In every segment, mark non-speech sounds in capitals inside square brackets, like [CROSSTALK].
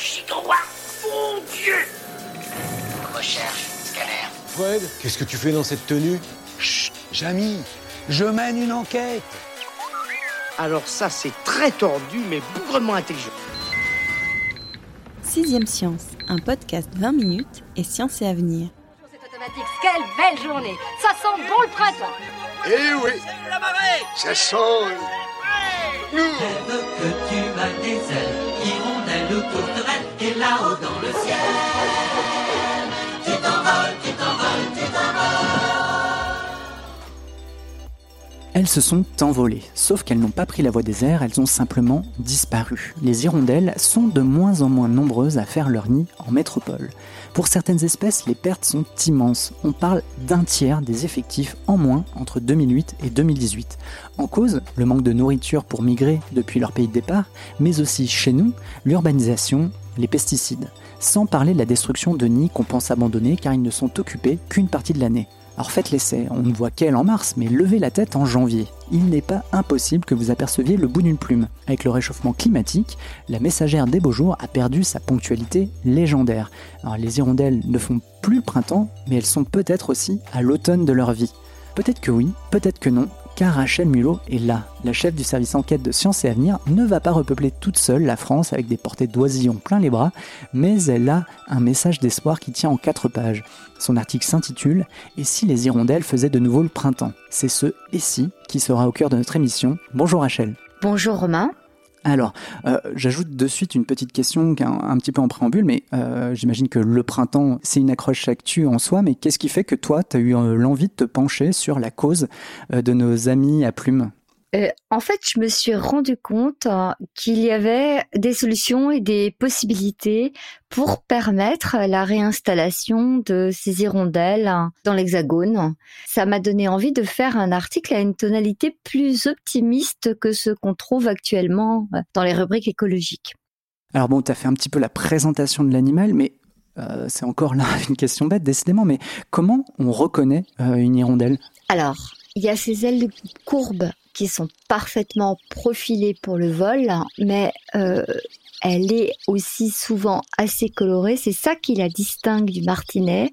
2,21 gigawatts Mon Dieu Recherche, scanner. Fred, qu'est-ce que tu fais dans cette tenue? Chut, Jamy, je mène une enquête. Alors ça, c'est très tordu, mais bougrement intelligent. Sixième Science, un podcast 20 minutes et science et avenir. C'est automatique. Quelle belle journée Ça sent bon le printemps Eh oui Ça sent... Nous que tu des ailes, ou tourterelles, et là-haut dans le ciel, Elles se sont envolées, sauf qu'elles n'ont pas pris la voie des airs, elles ont simplement disparu. Les hirondelles sont de moins en moins nombreuses à faire leur nid en métropole. Pour certaines espèces, les pertes sont immenses. On parle d'un tiers des effectifs en moins entre 2008 et 2018. En cause, le manque de nourriture pour migrer depuis leur pays de départ, mais aussi chez nous, l'urbanisation, les pesticides. Sans parler de la destruction de nids qu'on pense abandonnés car ils ne sont occupés qu'une partie de l'année. Alors faites l'essai, on ne voit qu'elle en mars, mais levez la tête en janvier. Il n'est pas impossible que vous aperceviez le bout d'une plume. Avec le réchauffement climatique, la messagère des beaux jours a perdu sa ponctualité légendaire. Alors les hirondelles ne font plus le printemps, mais elles sont peut-être aussi à l'automne de leur vie. Peut-être que oui, peut-être que non, car Rachel Mulot est là. La chef du service enquête de Sciences et Avenir ne va pas repeupler toute seule la France avec des portées d'oisillons plein les bras, mais elle a un message d'espoir qui tient en quatre pages. Son article s'intitule Et si les hirondelles faisaient de nouveau le printemps? C'est ce Et si qui sera au cœur de notre émission. Bonjour Rachel. Bonjour Romain. Alors, euh, j'ajoute de suite une petite question un, un petit peu en préambule, mais euh, j'imagine que le printemps, c'est une accroche actu en soi, mais qu'est-ce qui fait que toi, tu as eu euh, l'envie de te pencher sur la cause de nos amis à plumes Euh, en fait, je me suis rendu compte euh, qu'il y avait des solutions et des possibilités pour permettre la réinstallation de ces hirondelles euh, dans l'Hexagone. Ça m'a donné envie de faire un article à une tonalité plus optimiste que ce qu'on trouve actuellement euh, dans les rubriques écologiques. Alors bon, tu as fait un petit peu la présentation de l'animal, mais euh, c'est encore là [LAUGHS] une question bête, décidément, mais comment on reconnaît euh, une hirondelle? Alors, il y a ces ailes courbes qui sont parfaitement profilées pour le vol, mais euh, elle est aussi souvent assez colorée. C'est ça qui la distingue du martinet.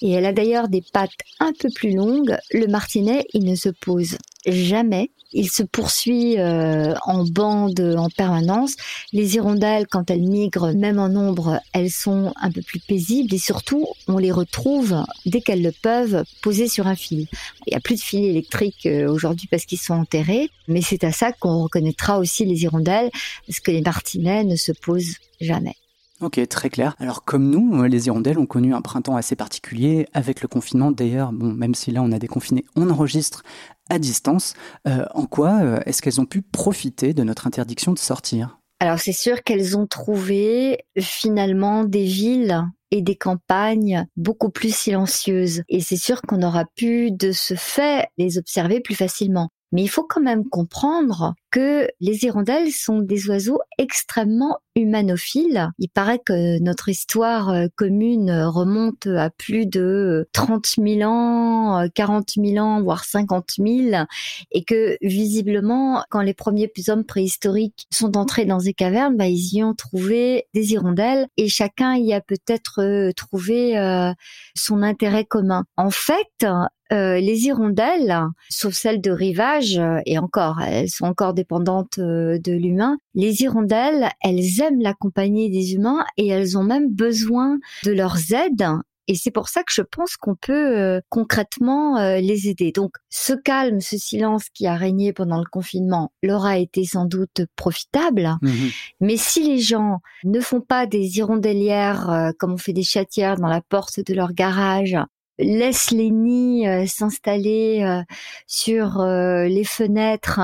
Et elle a d'ailleurs des pattes un peu plus longues. Le martinet, il ne se pose jamais. Il se poursuit euh, en bande en permanence. Les hirondelles, quand elles migrent, même en nombre, elles sont un peu plus paisibles et surtout, on les retrouve dès qu'elles le peuvent posées sur un fil. Il n'y a plus de fil électrique euh, aujourd'hui parce qu'ils sont enterrés, mais c'est à ça qu'on reconnaîtra aussi les hirondelles parce que les martinets ne se posent jamais. Ok, très clair. Alors comme nous, euh, les hirondelles ont connu un printemps assez particulier avec le confinement. D'ailleurs, bon, même si là on a déconfiné, on enregistre à distance. Euh, en quoi euh, est-ce qu'elles ont pu profiter de notre interdiction de sortir? Alors c'est sûr qu'elles ont trouvé finalement des villes et des campagnes beaucoup plus silencieuses. Et c'est sûr qu'on aura pu de ce fait les observer plus facilement. Mais il faut quand même comprendre que les hirondelles sont des oiseaux extrêmement humanophiles. Il paraît que notre histoire euh, commune remonte à plus de 30 000 ans, 40 000 ans, voire 50 000, et que visiblement, quand les premiers hommes préhistoriques sont entrés dans ces cavernes, bah, ils y ont trouvé des hirondelles, et chacun y a peut-être euh, trouvé euh, son intérêt commun. En fait, euh, les hirondelles, sauf celles de rivage, euh, et encore, elles sont encore dépendantes euh, de l'humain, les hirondelles, elles aiment la compagnie des humains et elles ont même besoin de leurs aides. Et c'est pour ça que je pense qu'on peut euh, concrètement euh, les aider. Donc ce calme, ce silence qui a régné pendant le confinement leur a été sans doute profitable. Mhm. Mais si les gens ne font pas des hirondellières euh, comme on fait des chatières dans la porte de leur garage, laissent les nids s'installer sur les fenêtres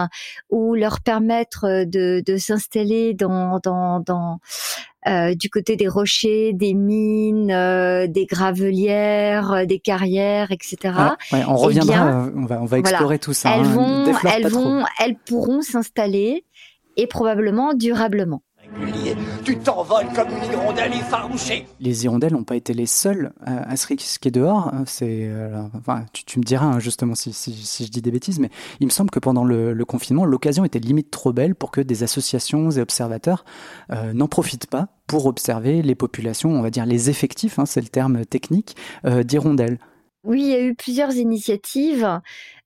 ou leur permettre de, de s'installer dans, dans, dans du côté des rochers, des mines, des gravelières, des carrières, etc. Ah, ouais, on Eh reviendra, bien, on va, on va explorer tout ça. elles hein. vont, elles trop. vont, elles pourront s'installer et probablement durablement. Tu t'envoles comme une hirondelle effarouchée. Les hirondelles n'ont pas été les seules à, à se risquer dehors. C'est, euh, enfin, tu, tu me diras hein, justement si, si, si je dis des bêtises, mais il me semble que pendant le, le confinement, l'occasion était limite trop belle pour que des associations et observateurs euh, n'en profitent pas pour observer les populations, on va dire les effectifs, hein, c'est le terme technique, euh, d'hirondelles. Oui, il y a eu plusieurs initiatives.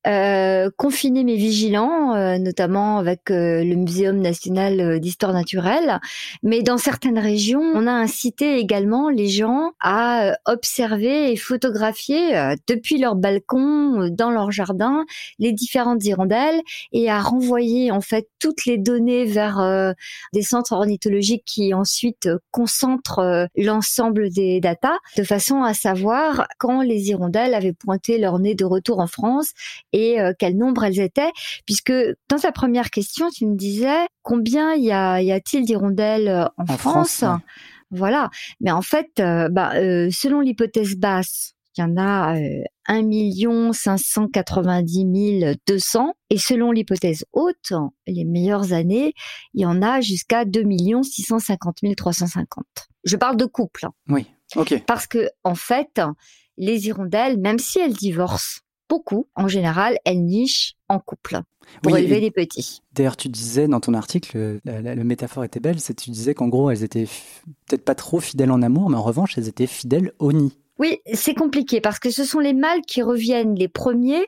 Euh, confiner mais vigilants, euh, notamment avec euh, le Muséum national euh, d'histoire naturelle. Mais dans certaines régions, on a incité également les gens à euh, observer et photographier euh, depuis leur balcon, dans leur jardin, les différentes hirondelles et à renvoyer en fait toutes les données vers des centres ornithologiques qui ensuite concentrent l'ensemble des datas de façon à savoir quand les hirondelles avaient pointé leur nez de retour en France et euh, quel nombre elles étaient, puisque dans ta première question, tu me disais combien y a- y a-t-il d'hirondelles euh, en, En France, France, ouais. Voilà, mais en fait, euh, bah, euh, selon l'hypothèse basse, il y en a euh, 1 590 200 et selon l'hypothèse haute, les meilleures années, il y en a jusqu'à 2 650 350. Je parle de couple. hein. Oui, ok. Parce que, en fait, les hirondelles, même si elles divorcent beaucoup, en général, elles nichent en couple pour Oui, élever les petits. D'ailleurs, tu disais dans ton article, la, la- la métaphore était belle, c'est tu disais qu'en gros, elles étaient peut-être pas trop fidèles en amour, mais en revanche, elles étaient fidèles au nid. Oui, c'est compliqué parce que ce sont les mâles qui reviennent les premiers.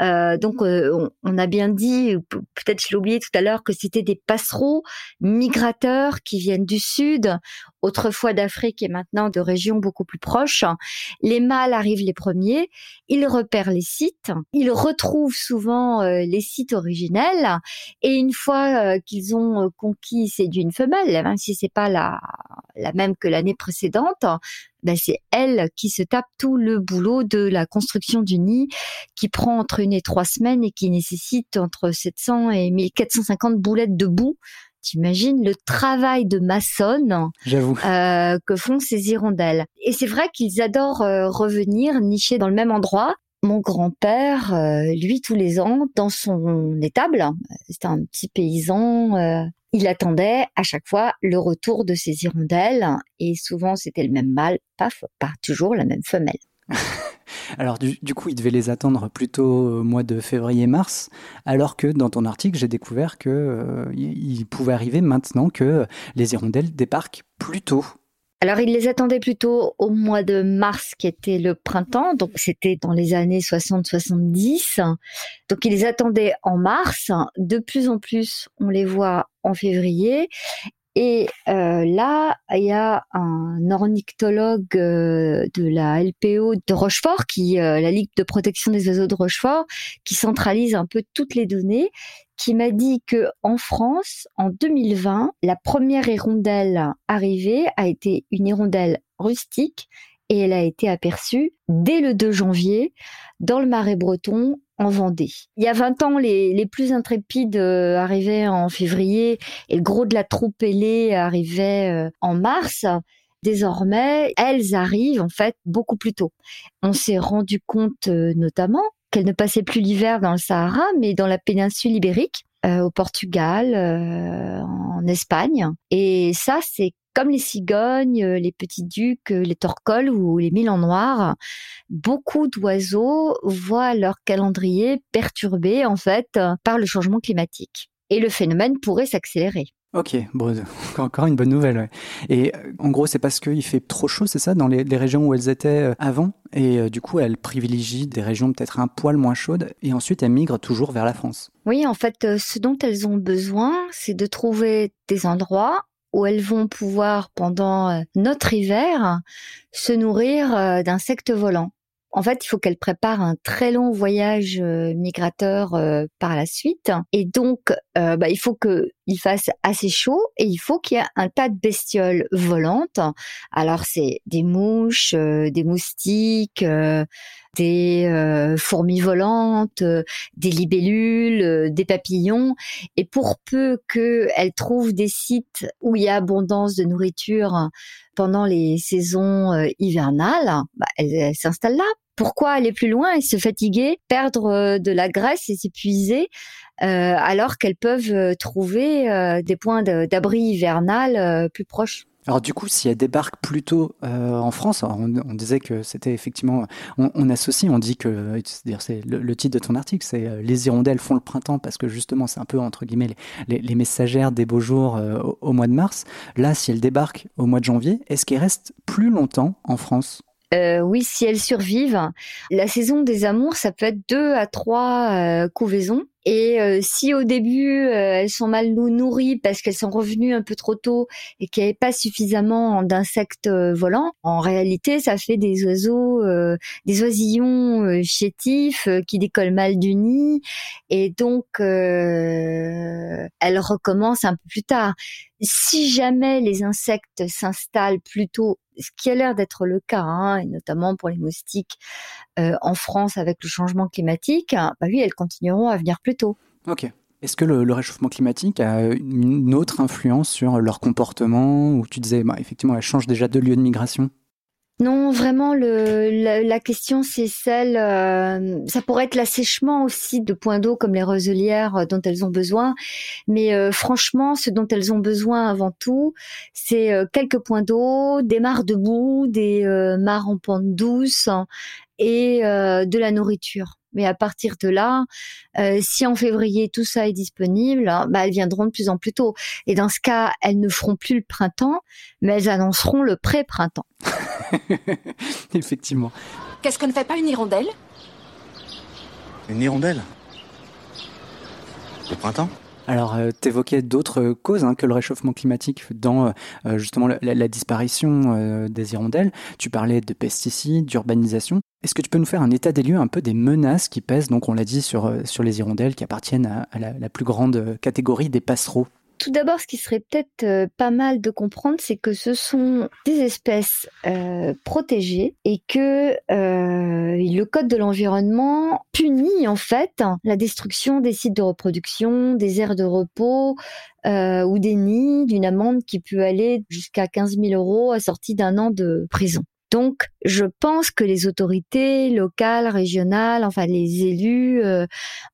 Euh, donc, euh, on, on a bien dit, peut-être je l'ai oublié tout à l'heure, que c'était des passereaux migrateurs qui viennent du sud, autrefois d'Afrique et maintenant de régions beaucoup plus proches. Les mâles arrivent les premiers, ils repèrent les sites, ils retrouvent souvent euh, les sites originels et une fois euh, qu'ils ont euh, conquis, séduit une femelle, même si c'est pas la, la même que l'année précédente, ben c'est elle qui se tape tout le boulot de la construction du nid qui prend entre une et trois semaines et qui nécessite entre 700 et 1450 boulettes de boue. T'imagines le travail de maçonne euh, que font ces hirondelles. Et c'est vrai qu'ils adorent euh, revenir nicher dans le même endroit. Mon grand-père, euh, lui, tous les ans, dans son étable, c'était un petit paysan, il attendait à chaque fois le retour de ces hirondelles et souvent c'était le même mâle, pas toujours la même femelle. [LAUGHS] Alors du, coup, ils devaient les attendre plutôt au mois de février-mars, alors que dans ton article, j'ai découvert que euh, il il pouvait arriver maintenant que les hirondelles débarquent plus tôt. Alors, il les attendait plutôt au mois de mars, qui était le printemps, donc c'était dans les années 60-70. Donc, il les attendait en mars. De plus en plus, on les voit en février. Et euh, là, il y a un ornithologue euh, de la LPO de Rochefort, qui euh, la Ligue de protection des oiseaux de Rochefort, qui centralise un peu toutes les données, qui m'a dit que en France, en 2020, la première hirondelle arrivée a été une hirondelle rustique et elle a été aperçue dès le 2 janvier dans le Marais breton en Vendée. Il y a 20 ans, les, les plus intrépides euh, arrivaient en février et le gros de la troupe ailée arrivait euh, en mars. Désormais, elles arrivent en fait beaucoup plus tôt. On s'est rendu compte euh, notamment qu'elles ne passaient plus l'hiver dans le Sahara, mais dans la péninsule ibérique, au Portugal, en Espagne. Et ça, c'est comme les cigognes, euh, les petits ducs, euh, les torcoles ou les mille en noir. Beaucoup d'oiseaux voient leur calendrier perturbé en fait par le changement climatique. Et le phénomène pourrait s'accélérer. Ok, bon, [LAUGHS] encore une bonne nouvelle. ouais. Et euh, en gros, c'est parce qu'il fait trop chaud, c'est ça, dans les, les régions où elles étaient avant? Et euh, du coup, elles privilégient des régions peut-être un poil moins chaudes. Et ensuite, elles migrent toujours vers la France. Oui, en fait, ce dont elles ont besoin, c'est de trouver des endroits où elles vont pouvoir, pendant euh, notre hiver, se nourrir euh, d'insectes volants. En fait, il faut qu'elles préparent un très long voyage euh, migrateur par la suite. Et donc, bah, il faut qu'il fasse assez chaud et il faut qu'il y ait un tas de bestioles volantes. Alors, c'est des mouches, des moustiques, des euh, fourmis volantes, euh, des libellules, euh, des papillons. Et pour peu qu'elles trouvent des sites où il y a abondance de nourriture pendant les saisons hivernales, bah, elles s'installent là. Pourquoi aller plus loin et se fatiguer, perdre de la graisse et s'épuiser alors qu'elles peuvent trouver des points d'abri hivernal plus proches? Alors du coup, si elle débarque plutôt euh, en France, on, disait que c'était effectivement, on, associe, on dit que, c'est le, titre de ton article, c'est euh, les hirondelles font le printemps parce que justement c'est un peu entre guillemets les, messagères des beaux jours euh, au, mois de mars. Là, si elle débarque au mois de janvier, est-ce qu'elle reste plus longtemps en France? Oui, si elles survivent. La saison des amours, ça peut être deux à trois couvaisons. Et euh, si au début euh, elles sont mal nourries parce qu'elles sont revenues un peu trop tôt et qu'il n'y avait pas suffisamment d'insectes euh, volants, en réalité ça fait des oiseaux, des oisillons chétifs qui décollent mal du nid et donc elles recommencent un peu plus tard. Si jamais les insectes s'installent plus tôt ce qui a l'air d'être le cas, hein, et notamment pour les moustiques euh, en France avec le changement climatique, hein, bah oui, elles continueront à venir plus tôt. Ok. Est-ce que le, réchauffement climatique a une autre influence sur leur comportement Ou tu disais, bah, effectivement, elles changent déjà de lieu de migration? Non, vraiment, le, la, question, c'est celle, euh, ça pourrait être l'assèchement aussi de points d'eau comme les roselières euh, dont elles ont besoin. Mais euh, franchement, ce dont elles ont besoin avant tout, c'est quelques points d'eau, des mares de boue, des mares en pente douce et de la nourriture. Mais à partir de là, euh, si en février tout ça est disponible, hein, bah, elles viendront de plus en plus tôt. Et dans ce cas, elles ne feront plus le printemps, mais elles annonceront le pré-printemps. [LAUGHS] Effectivement. Qu'est-ce que ne fait pas une hirondelle? Une hirondelle? Le printemps? Alors, euh, tu évoquais d'autres causes hein, que le réchauffement climatique dans euh, justement la, disparition euh, des hirondelles. Tu parlais de pesticides, d'urbanisation. Est-ce que tu peux nous faire un état des lieux un peu des menaces qui pèsent, donc on l'a dit, sur, sur les hirondelles qui appartiennent à, la, plus grande catégorie des passereaux? Tout d'abord, ce qui serait peut-être euh, pas mal de comprendre, c'est que ce sont des espèces euh, protégées et que euh, le code de l'environnement punit en fait la destruction des sites de reproduction, des aires de repos ou des nids d'une amende qui peut aller jusqu'à 15 000 euros assortie d'un an de prison. Donc, je pense que les autorités locales, régionales, enfin les élus euh,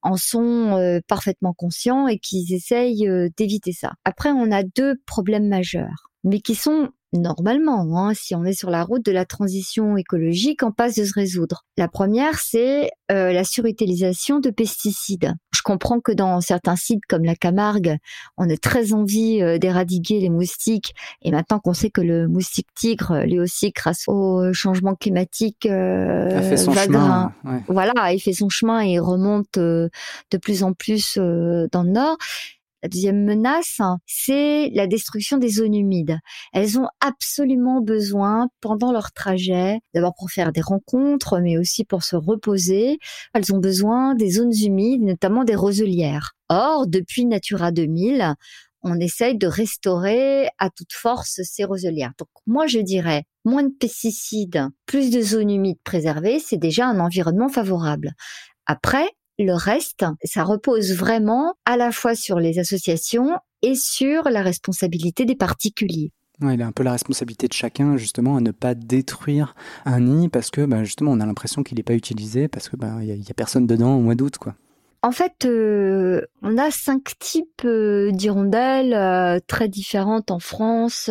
en sont euh, parfaitement conscients et qu'ils essayent euh, d'éviter ça. Après, on a deux problèmes majeurs, mais qui sont normalement, hein, si on est sur la route de la transition écologique, en passe de se résoudre. La première, c'est la surutilisation de pesticides. Je comprends que dans certains sites comme la Camargue, on a très envie euh, d'éradiquer les moustiques, et maintenant qu'on sait que le moustique tigre, lui aussi, grâce au changement climatique, euh, a fait son chemin. Voilà, il fait son chemin et remonte de plus en plus dans le nord. La deuxième menace, c'est la destruction des zones humides. Elles ont absolument besoin, pendant leur trajet, d'abord pour faire des rencontres, mais aussi pour se reposer, elles ont besoin des zones humides, notamment des roselières. Or, depuis Natura 2000, on essaye de restaurer à toute force ces roselières. Donc moi je dirais moins de pesticides, plus de zones humides préservées, c'est déjà un environnement favorable. Après, le reste, ça repose vraiment à la fois sur les associations et sur la responsabilité des particuliers. Ouais, il a un peu la responsabilité de chacun justement à ne pas détruire un nid parce que bah, justement on a l'impression qu'il n'est pas utilisé parce que bah, il y, a personne dedans au mois d'août quoi. En fait, euh, on a cinq types euh, d'hirondelles euh, très différentes en France.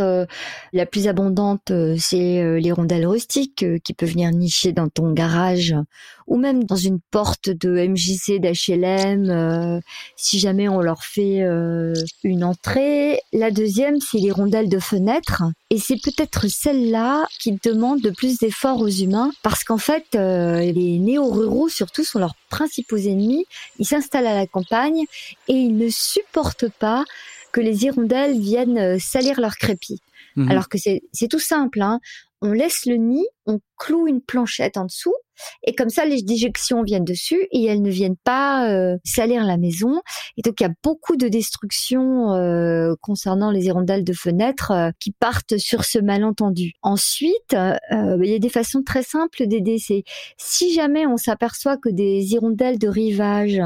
la plus abondante, c'est l'hirondelle rustique qui peut venir nicher dans ton garage ou même dans une porte de MJC d'HLM si jamais on leur fait une entrée. La deuxième, c'est l'hirondelle de fenêtre et c'est peut-être celle-là qui demande de plus d'efforts aux humains parce qu'en fait, euh, les néo-ruraux surtout sont leurs principaux ennemis. Ils s'installent à la campagne et ils ne supportent pas que les hirondelles viennent euh, salir leur crépi. Mhm. Alors que c'est tout simple. Hein. On laisse le nid, on cloue une planchette en dessous Et comme ça, les déjections viennent dessus et elles ne viennent pas euh, salir la maison. Et donc, il y a beaucoup de destructions euh, concernant les hirondelles de fenêtres euh, qui partent sur ce malentendu. Ensuite, il y a des façons très simples d'aider. C'est si jamais on s'aperçoit que des hirondelles de rivage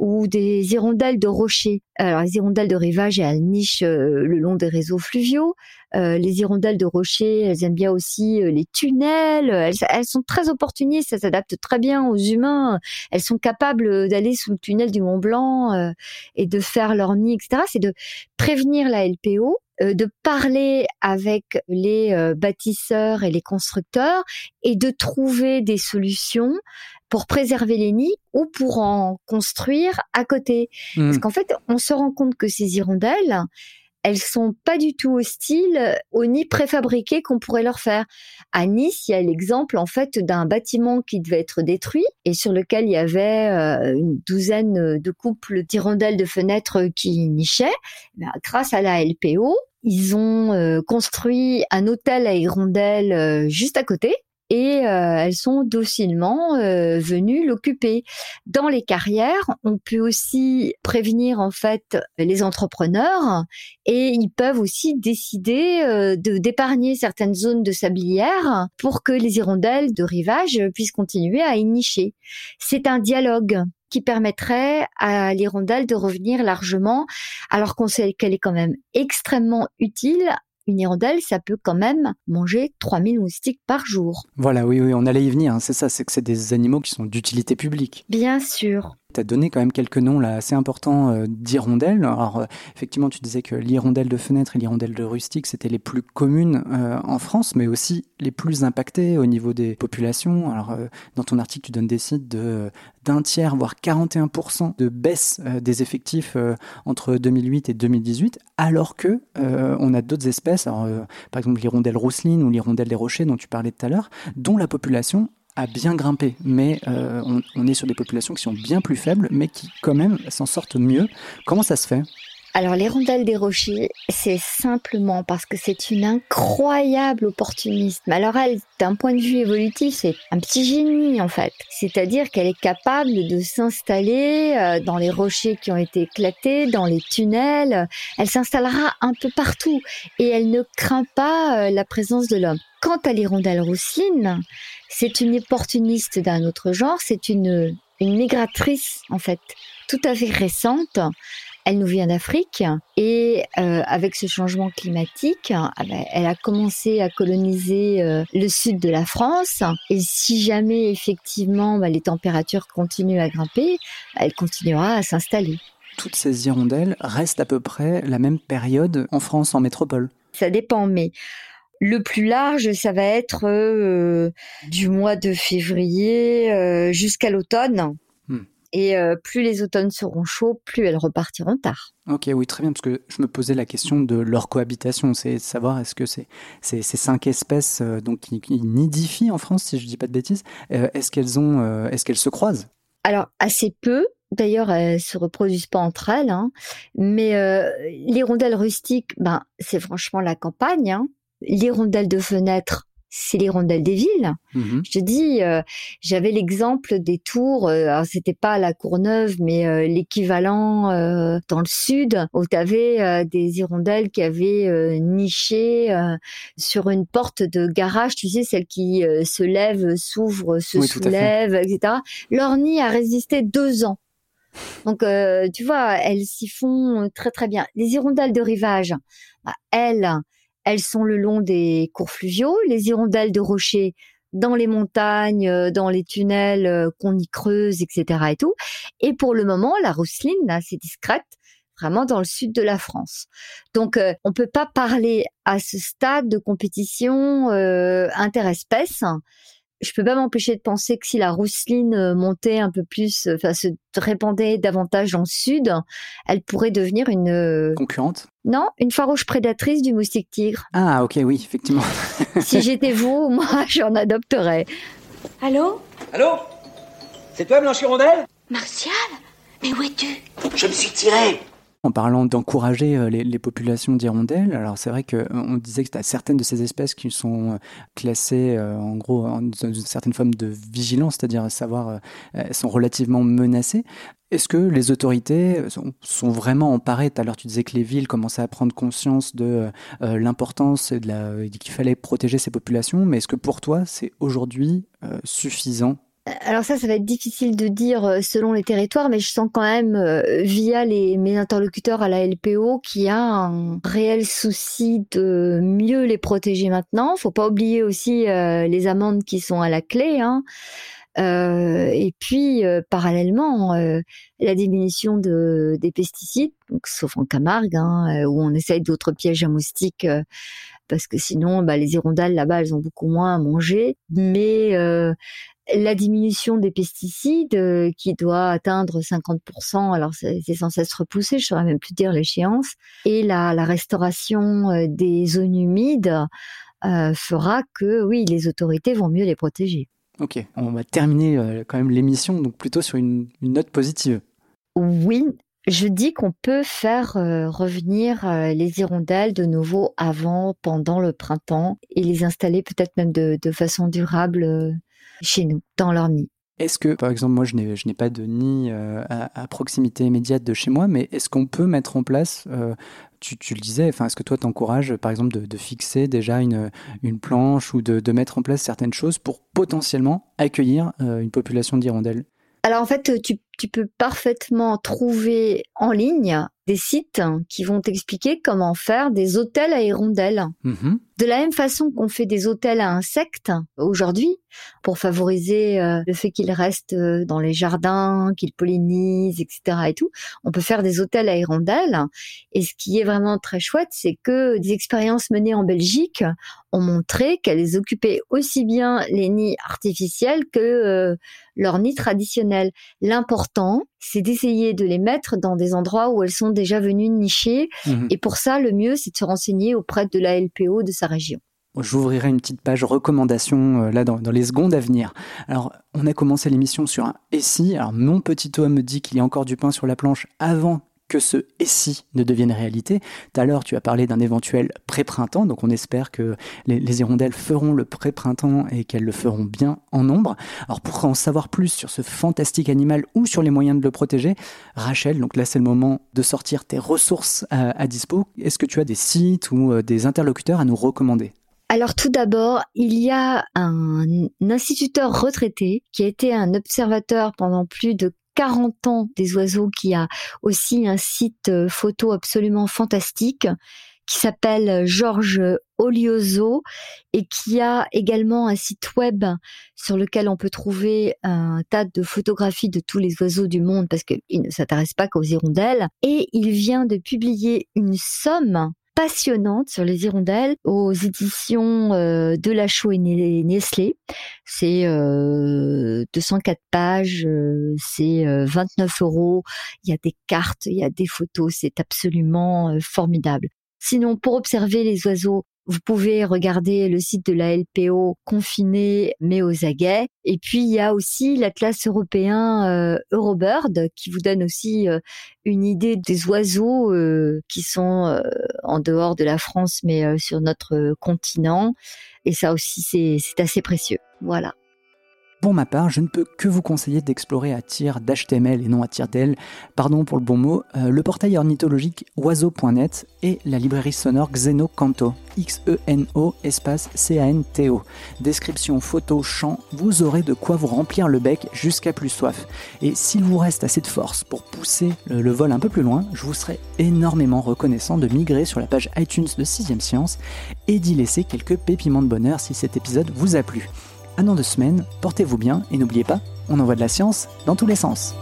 ou des hirondelles de rochers. Alors les hirondelles de rivage, elles nichent euh, le long des réseaux fluviaux. Euh, les hirondelles de rochers, elles aiment bien aussi euh, les tunnels. Elles, sont très opportunistes, elles s'adaptent très bien aux humains. Elles sont capables d'aller sous le tunnel du Mont Blanc et de faire leur nid, etc. C'est de prévenir la LPO de parler avec les bâtisseurs et les constructeurs et de trouver des solutions pour préserver les nids ou pour en construire à côté. Mmh. Parce qu'en fait, on se rend compte que ces hirondelles, elles sont pas du tout hostiles aux nids préfabriqués qu'on pourrait leur faire. À Nice, il y a l'exemple en fait d'un bâtiment qui devait être détruit et sur lequel il y avait euh, une douzaine de couples d'hirondelles de fenêtres qui nichaient. Ben, grâce à la LPO, ils ont euh, construit un hôtel à hirondelles euh, juste à côté et euh, elles sont docilement euh, venues l'occuper. Dans les carrières, on peut aussi prévenir en fait les entrepreneurs et ils peuvent aussi décider euh, de d'épargner certaines zones de sablière pour que les hirondelles de rivage puissent continuer à y nicher. C'est un dialogue qui permettrait à l'hirondelle de revenir largement, alors qu'on sait qu'elle est quand même extrêmement utile une hirondelle, ça peut quand même manger 3000 moustiques par jour. Voilà, oui, oui, on allait y venir. Hein. C'est ça, c'est que c'est des animaux qui sont d'utilité publique. Bien sûr. Tu as donné quand même quelques noms là assez importants euh, d'hirondelles. Alors euh, effectivement, tu disais que l'hirondelle de fenêtre et l'hirondelle de rustique, c'était les plus communes euh, en France, mais aussi les plus impactées au niveau des populations. Alors dans ton article, tu donnes des sites de d'un tiers, voire 41% de baisse des effectifs entre 2008 et 2018, alors que on a d'autres espèces, par exemple l'hirondelle rousseline ou l'hirondelle des rochers dont tu parlais tout à l'heure, dont la population a bien grimpé, mais euh, on, est sur des populations qui sont bien plus faibles, mais qui quand même s'en sortent mieux. Comment ça se fait? Alors les rondelles des rochers, c'est simplement parce que c'est une incroyable opportuniste. Alors elle, d'un point de vue évolutif, c'est un petit génie en fait. C'est-à-dire qu'elle est capable de s'installer euh, dans les rochers qui ont été éclatés, dans les tunnels. Elle s'installera un peu partout et elle ne craint pas euh, la présence de l'homme. Quant à l'hirondelle rousseline, c'est une opportuniste d'un autre genre, c'est une, une migratrice en fait, tout à fait récente. Elle nous vient d'Afrique et euh, avec ce changement climatique, ah ben, elle a commencé à coloniser euh, le sud de la France. Et si jamais effectivement bah, les températures continuent à grimper, elle continuera à s'installer. Toutes ces hirondelles restent à peu près la même période en France, en métropole. Ça dépend, mais le plus large, ça va être euh, du mois de février jusqu'à l'automne. Hmm. Et euh, plus les automnes seront chauds, plus elles repartiront tard. Ok, oui, très bien, parce que je me posais la question de leur cohabitation, c'est savoir est-ce que c'est ces cinq espèces donc qui, nidifient en France, si je ne dis pas de bêtises, est-ce qu'elles ont, est-ce qu'elles se croisent? Alors assez peu. D'ailleurs, elles se reproduisent pas entre elles, hein. mais l'hirondelle rustique, ben c'est franchement la campagne. Hein l'hirondelle de fenêtre, c'est l'hirondelle des villes. Mhm. Je te dis, euh, j'avais l'exemple des tours. Euh, c'était pas la Courneuve, mais euh, l'équivalent euh, dans le sud, où tu avais des hirondelles qui avaient niché sur une porte de garage. Tu sais, celle qui se lève, s'ouvre, se soulève, etc. Leur nid a résisté deux ans. Donc, tu vois, elles s'y font très très bien. Les hirondelles de rivage, bah, elles elles sont le long des cours fluviaux, les hirondelles de rochers dans les montagnes, euh, dans les tunnels euh, qu'on y creuse, etc. et tout. Et pour le moment, la rousseline, assez discrète, vraiment dans le sud de la France. Donc, euh, on peut pas parler à ce stade de compétition interespèce je peux pas m'empêcher de penser que si la rousseline euh, montait un peu plus, euh, enfin se répandait davantage dans le sud, elle pourrait devenir une euh, concurrente? Non, une farouche prédatrice du moustique tigre. Ah ok, oui, effectivement. [LAUGHS] si j'étais vous, [LAUGHS] moi, j'en adopterais. Allô? Allô? C'est toi, Blanche Hirondelle? Martial? Mais où es-tu? Je me suis tiré. En parlant d'encourager euh, les, populations d'hirondelles, alors c'est vrai qu'on disait que certaines de ces espèces qui sont classées en gros dans une certaine forme de vigilance, c'est-à-dire savoir elles sont relativement menacées. Est-ce que les autorités sont, vraiment emparées? Tout à l'heure, tu disais que les villes commençaient à prendre conscience de euh, l'importance et qu'il fallait protéger ces populations, mais est-ce que pour toi, c'est aujourd'hui euh, suffisant alors ça, ça va être difficile de dire euh, selon les territoires, mais je sens quand même, via les, mes interlocuteurs à la LPO, qu'il y a un réel souci de mieux les protéger maintenant. Faut pas oublier aussi les amendes qui sont à la clé. Hein. Euh, et puis, euh, parallèlement, euh, la diminution de, des pesticides, sauf en Camargue, hein, où on essaye d'autres pièges à moustiques, parce que sinon, bah, les hirondelles là-bas, elles ont beaucoup moins à manger. Mais la diminution des pesticides qui doit atteindre 50%, alors c'est sans cesse repoussé, je saurais même plus dire l'échéance, et la, la restauration des zones humides fera que oui, les autorités vont mieux les protéger. Ok, on va terminer euh, quand même l'émission, donc plutôt sur une, note positive. Oui, je dis qu'on peut faire euh, revenir euh, les hirondelles de nouveau avant, pendant le printemps, et les installer peut-être même de, façon durable chez nous, dans leur nid. Est-ce que, par exemple, moi, je n'ai pas de nid à, proximité immédiate de chez moi, mais est-ce qu'on peut mettre en place tu, le disais, enfin, est-ce que toi t'encourages, par exemple, de, fixer déjà une, une planche ou de, mettre en place certaines choses pour potentiellement accueillir euh, une population d'hirondelles? Alors en fait, tu, tu, peux parfaitement trouver en ligne des sites qui vont t'expliquer comment faire des hôtels à hirondelles. Mm-hmm. De la même façon qu'on fait des hôtels à insectes aujourd'hui, pour favoriser euh, le fait qu'ils restent euh, dans les jardins, qu'ils pollinisent, etc. et tout, on peut faire des hôtels à hirondelles. Et ce qui est vraiment très chouette, c'est que des expériences menées en Belgique ont montré qu'elles occupaient aussi bien les nids artificiels que euh, leurs nids traditionnels. L'important, c'est d'essayer de les mettre dans des endroits où elles sont déjà venues nicher. Mhm. Et pour ça, le mieux, c'est de se renseigner auprès de la LPO de sa région. J'ouvrirai une petite page recommandation euh, là dans, les secondes à venir. Alors, on a commencé l'émission sur un et si. Alors, mon petit homme me dit qu'il y a encore du pain sur la planche avant que ce et si ne devienne réalité. Tout à l'heure, tu as parlé d'un éventuel pré-printemps, donc on espère que les, hirondelles feront le pré-printemps et qu'elles le feront bien en nombre. Alors pour en savoir plus sur ce fantastique animal ou sur les moyens de le protéger, Rachel, donc là c'est le moment de sortir tes ressources à, dispo. Est-ce que tu as des sites ou euh, des interlocuteurs à nous recommander? Alors tout d'abord, il y a un instituteur retraité qui a été un observateur pendant plus de 40 ans des oiseaux qui a aussi un site euh, photo absolument fantastique qui s'appelle Georges Olioso et qui a également un site web sur lequel on peut trouver un tas de photographies de tous les oiseaux du monde parce qu'il ne s'intéresse pas qu'aux hirondelles. Et il vient de publier une somme passionnante sur les hirondelles aux éditions euh, de La Chaux et Nestlé. C'est 204 euh, pages, euh, c'est 29 euros. Il y a des cartes, il y a des photos, c'est absolument formidable. Sinon, pour observer les oiseaux vous pouvez regarder le site de la LPO confiné mais aux aguets. Et puis il y a aussi l'atlas européen euh, Eurobird qui vous donne aussi euh, une idée des oiseaux euh, qui sont en dehors de la France mais sur notre continent. Et ça aussi c'est assez précieux. Voilà. Pour ma part, je ne peux que vous conseiller d'explorer à tir d'HTML et non à tir d'L, pardon pour le bon mot, euh, le portail ornithologique oiseau.net et la librairie sonore Xeno Canto, X-E-N-O espace C-A-N-T-O. Description, photo, chant, vous aurez de quoi vous remplir le bec jusqu'à plus soif. Et s'il vous reste assez de force pour pousser le, vol un peu plus loin, je vous serai énormément reconnaissant de migrer sur la page iTunes de 6ème Science et d'y laisser quelques pépiments de bonheur si cet épisode vous a plu un an de semaine, portez-vous bien et n'oubliez pas, on envoie de la science dans tous les sens.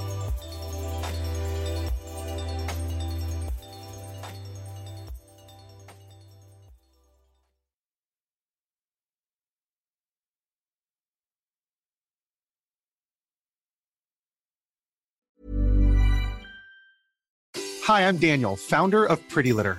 Hi, I'm Daniel, founder of Pretty Litter.